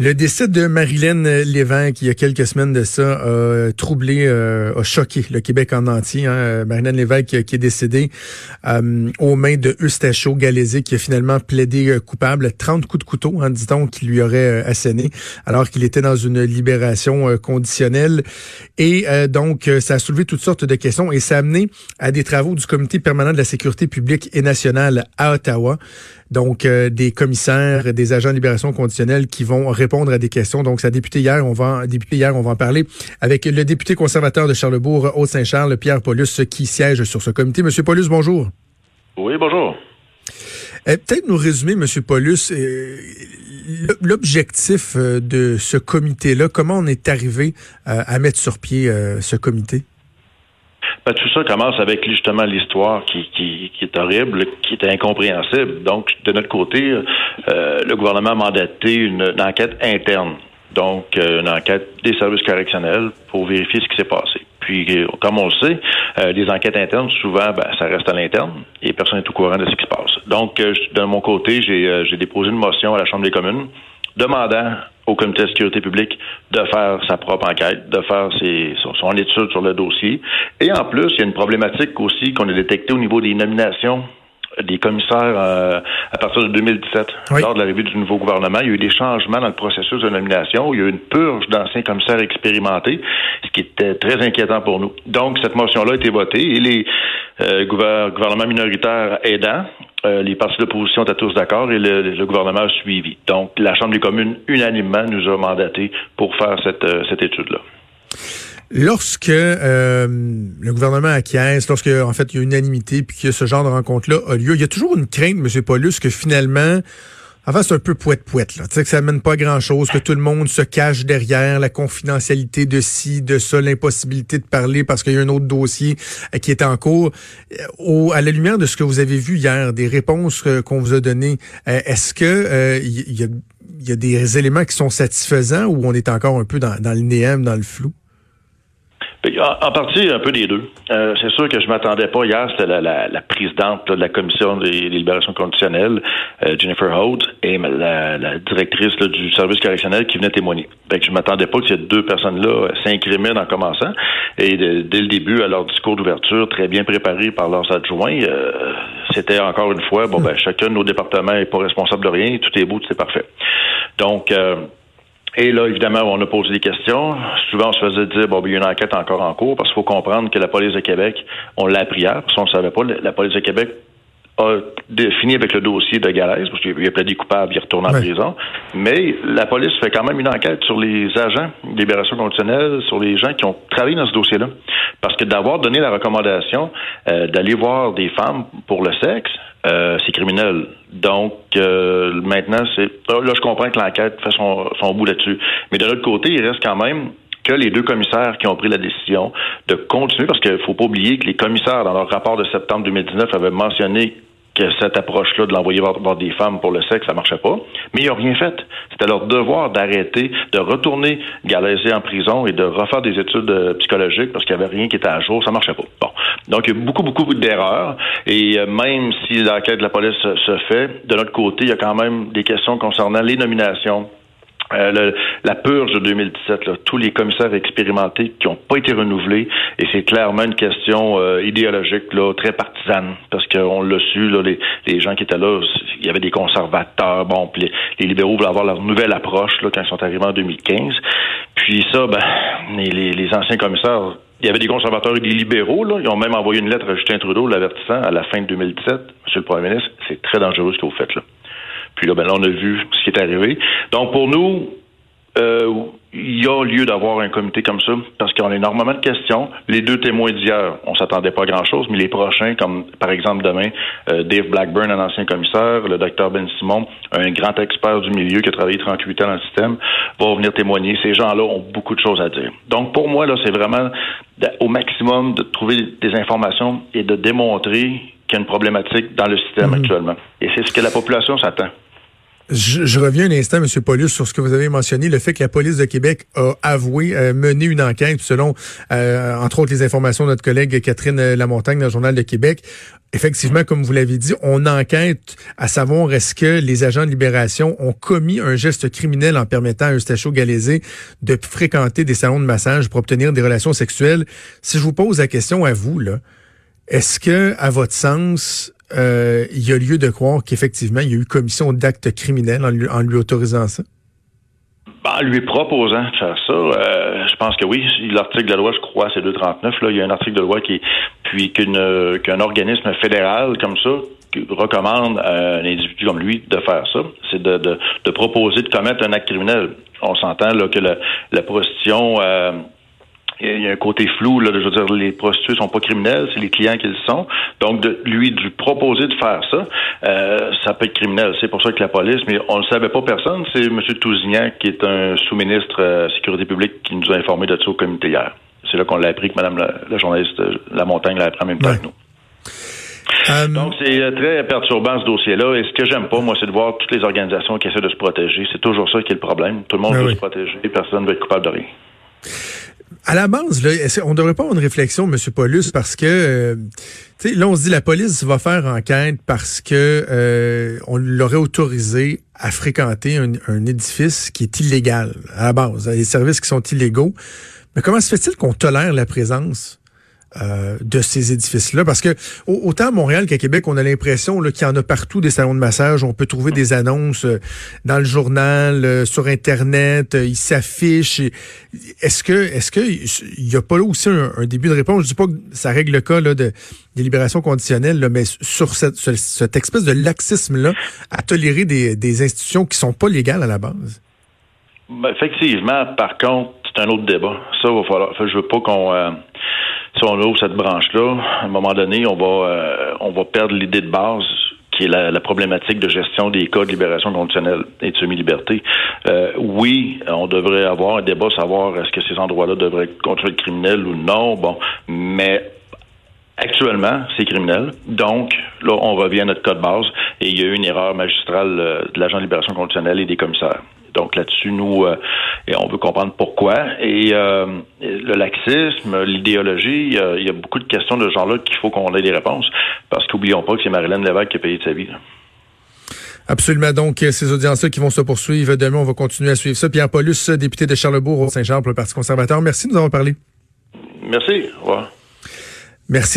Le décès de Marilyn Lévesque, il y a quelques semaines de ça, a troublé, euh, a choqué le Québec en entier. Hein. Marilyn Lévesque qui est décédée euh, aux mains de Eustachio Galézé, qui a finalement plaidé euh, coupable. 30 coups de couteau, hein, dit-on, qui lui aurait asséné, alors qu'il était dans une libération conditionnelle. Et donc, ça a soulevé toutes sortes de questions et ça a amené à des travaux du Comité permanent de la sécurité publique et nationale à Ottawa. Donc, des commissaires, des agents de libération conditionnelle qui vont répondre à des questions. Donc, ça a débuté hier. On va, débuté hier. On va en parler avec le député conservateur de Charlebourg, Haute-Saint-Charles, Pierre Paulus, qui siège sur ce comité. Monsieur Paulus, bonjour. Oui, bonjour. Euh, peut-être nous résumer, Monsieur Paulus, euh, l'objectif euh, de ce comité-là. Comment on est arrivé à mettre sur pied ce comité? Ben, tout ça commence avec justement l'histoire qui, qui, qui, est horrible, qui est incompréhensible. Donc, de notre côté, euh, le gouvernement a mandaté une, enquête interne, donc euh, une enquête des services correctionnels pour vérifier ce qui s'est passé. Puis, comme on le sait, euh, les enquêtes internes, souvent, ben, ça reste à l'interne et personne n'est au courant de ce qui se passe. Donc, de mon côté, j'ai déposé une motion à la Chambre des communes demandant au comité de sécurité publique de faire sa propre enquête, de faire ses, son, étude sur le dossier. Et en plus, il y a une problématique aussi qu'on a détectée au niveau des nominations des commissaires euh, à partir de 2017, lors de l'arrivée du nouveau gouvernement. Il y a eu des changements dans le processus de nomination. Il y a eu une purge d'anciens commissaires expérimentés, ce qui était très inquiétant pour nous. Donc, cette motion-là a été votée et les euh, gouvernements minoritaires aidants euh, les partis d'opposition étaient tous d'accord et le, gouvernement a suivi. Donc, la Chambre des communes, unanimement, nous a mandaté pour faire cette, euh, cette étude-là. Lorsque euh, le gouvernement acquiesce, lorsque en fait il y a unanimité puis que ce genre de rencontre-là a lieu, il y a toujours une crainte, M. Paulus, que finalement Enfin, c'est un peu poète-poète, là. Tu sais, que ça mène pas grand-chose, que tout le monde se cache derrière la confidentialité de ci, de ça, l'impossibilité de parler parce qu'il y a un autre dossier euh, qui est en cours. Euh, au, à la lumière de ce que vous avez vu hier, des réponses euh, qu'on vous a données, est-ce que il y, a, des éléments qui sont satisfaisants ou on est encore un peu dans, dans le néant, dans le flou? En, partie, un peu des deux. Euh, c'est sûr que je m'attendais pas hier, c'était la, la, la, présidente de la commission des, libérations conditionnelles, euh, Jennifer Holt, et la, la directrice du service correctionnel qui venait témoigner. Fait que je m'attendais pas que ces deux personnes-là s'incriminent en commençant. Et dès le début, à leur discours d'ouverture, très bien préparé par leurs adjoints, euh, c'était encore une fois, bon ben chacun de nos départements est pas responsable de rien, tout est beau, tout est parfait. Donc et là, évidemment, on a posé des questions. Souvent, on se faisait dire, bon, ben, il y a une enquête encore en cours, parce qu'il faut comprendre que la police de Québec, on l'a appris hier, parce qu'on ne savait pas, la police de Québec a fini avec le dossier de Galès, parce qu'il a plaidé coupable, il retourne en prison. Mais la police fait quand même une enquête sur les agents de libération conditionnelle, sur les gens qui ont travaillé dans ce dossier-là. Parce que d'avoir donné la recommandation euh, d'aller voir des femmes pour le sexe, euh, c'est criminel. Donc euh, maintenant, c'est là je comprends que l'enquête fait son, son bout là-dessus. Mais de l'autre côté, il reste quand même que les deux commissaires qui ont pris la décision de continuer, parce qu'il ne faut pas oublier que les commissaires, dans leur rapport de septembre 2019, avaient mentionné que cette approche-là de l'envoyer voir, des femmes pour le sexe, ça marchait pas. Mais ils n'ont rien fait. C'était leur devoir d'arrêter, de retourner galaiser en prison et de refaire des études euh, psychologiques parce qu'il n'y avait rien qui était à jour. Ça marchait pas. Bon. Donc, il y a beaucoup, beaucoup d'erreurs. Et euh, même si l'enquête de la police se fait, de notre côté, il y a quand même des questions concernant les nominations euh, la purge de 2017, là, tous les commissaires expérimentés qui n'ont pas été renouvelés, et c'est clairement une question euh, idéologique, très partisane, parce qu'on l'a su, là, les, les, gens qui étaient là, il y avait des conservateurs, bon, puis les, libéraux voulaient avoir leur nouvelle approche là, quand ils sont arrivés en 2015. Puis ça, ben, les, les anciens commissaires il y avait des conservateurs et des libéraux, là. Ils ont même envoyé une lettre à Justin Trudeau l'avertissant à la fin de 2017. Monsieur le Premier ministre, c'est très dangereux ce que vous faites là. Puis là, ben là, on a vu ce qui est arrivé. Donc, pour nous, euh, il y a lieu d'avoir un comité comme ça parce qu'on a énormément de questions. Les deux témoins d'hier, on s'attendait pas à grand-chose, mais les prochains, comme par exemple demain, euh, Dave Blackburn, un ancien commissaire, le docteur Ben Simon, un grand expert du milieu qui a travaillé 38 ans dans le système, va venir témoigner. Ces gens-là ont beaucoup de choses à dire. Donc pour moi, là, c'est vraiment au maximum de trouver des informations et de démontrer qu'il y a une problématique dans le système mhm. actuellement. Et c'est ce que la population s'attend. Je, reviens un instant, M. Paulus, sur ce que vous avez mentionné, le fait que la police de Québec a avoué euh, mener une enquête, selon, euh, entre autres, les informations de notre collègue Catherine Lamontagne dans le Journal de Québec. Effectivement, comme vous l'avez dit, on enquête à savoir est-ce que les agents de libération ont commis un geste criminel en permettant à Eustachio Galézé de fréquenter des salons de massage pour obtenir des relations sexuelles. Si je vous pose la question à vous, là, est-ce que, à votre sens, euh, il y a lieu de croire qu'effectivement, il y a eu commission d'actes criminels en lui, en lui autorisant ça? Ben, lui proposant de faire ça, euh, je pense que oui. L'article de la loi, je crois, c'est 239. Là, il y a un article de loi qui, puis qu'une, qu'un organisme fédéral comme ça recommande à un individu comme lui de faire ça, c'est de, de, de proposer de commettre un acte criminel. On s'entend là que la, la prostitution euh, il y a un côté flou, là, je veux dire, les prostituées sont pas criminels, c'est les clients qui le sont. Donc, de lui, de lui proposer de faire ça, euh, ça peut être criminel. C'est pour ça que la police, mais on ne savait pas personne, c'est M. Tousignac, qui est un sous-ministre euh, Sécurité publique, qui nous a informé de ça au comité hier. C'est là qu'on l'a appris que Mme la, journaliste euh, La Montagne l'a appris en même temps que nous. Donc, c'est très perturbant ce dossier-là. Et ce que j'aime pas, moi, c'est de voir toutes les organisations qui essaient de se protéger. C'est toujours ça qui est le problème. Tout le monde ben veut se protéger personne ne veut être coupable de rien à la base, là, on devrait pas avoir une réflexion, M. Paulus, parce que euh, là, on se dit la police va faire enquête parce que euh, on l'aurait autorisé à fréquenter un, un, édifice qui est illégal à la base, les services qui sont illégaux. Mais comment se fait-il qu'on tolère la présence euh, de ces édifices-là. Parce que autant à Montréal qu'à Québec, on a l'impression qu'il y en a partout des salons de massage. On peut trouver des annonces euh, dans le journal, euh, sur Internet, ils s'affichent. Est-ce que est-ce que il y a pas là aussi un, début de réponse? Je dis pas que ça règle le cas là, de délibération conditionnelle, mais sur cette, espèce de laxisme-là à tolérer des, institutions qui sont pas légales à la base. Ben, effectivement, par contre, c'est un autre débat. Ça, va falloir. veux pas qu'on si on ouvre cette branche-là, à un moment donné, on va, euh, on va perdre l'idée de base qui est la, problématique de gestion des cas de libération conditionnelle et de semi-liberté. Euh, oui, on devrait avoir un débat, savoir est-ce que ces endroits-là devraient être contrôlés criminels ou non. Bon, mais Actuellement, c'est criminel. Donc, là, on revient à notre code base et il y a eu une erreur magistrale euh, de l'agent de libération conditionnelle et des commissaires. Donc là-dessus, nous, euh, et on veut comprendre pourquoi. Et euh, le laxisme, l'idéologie, il y a beaucoup de questions de ce genre-là qu'il faut qu'on ait des réponses. Parce qu'oublions pas que c'est Marilyn Lévesque qui a payé de sa vie. Absolument. Donc, ces audiences-là qui vont se poursuivre demain, on va continuer à suivre ça. Pierre Paulus, député de Charlebourg au Saint-Jean pour le Parti conservateur. Merci de nous avoir parlé. Merci. Au revoir. Merci.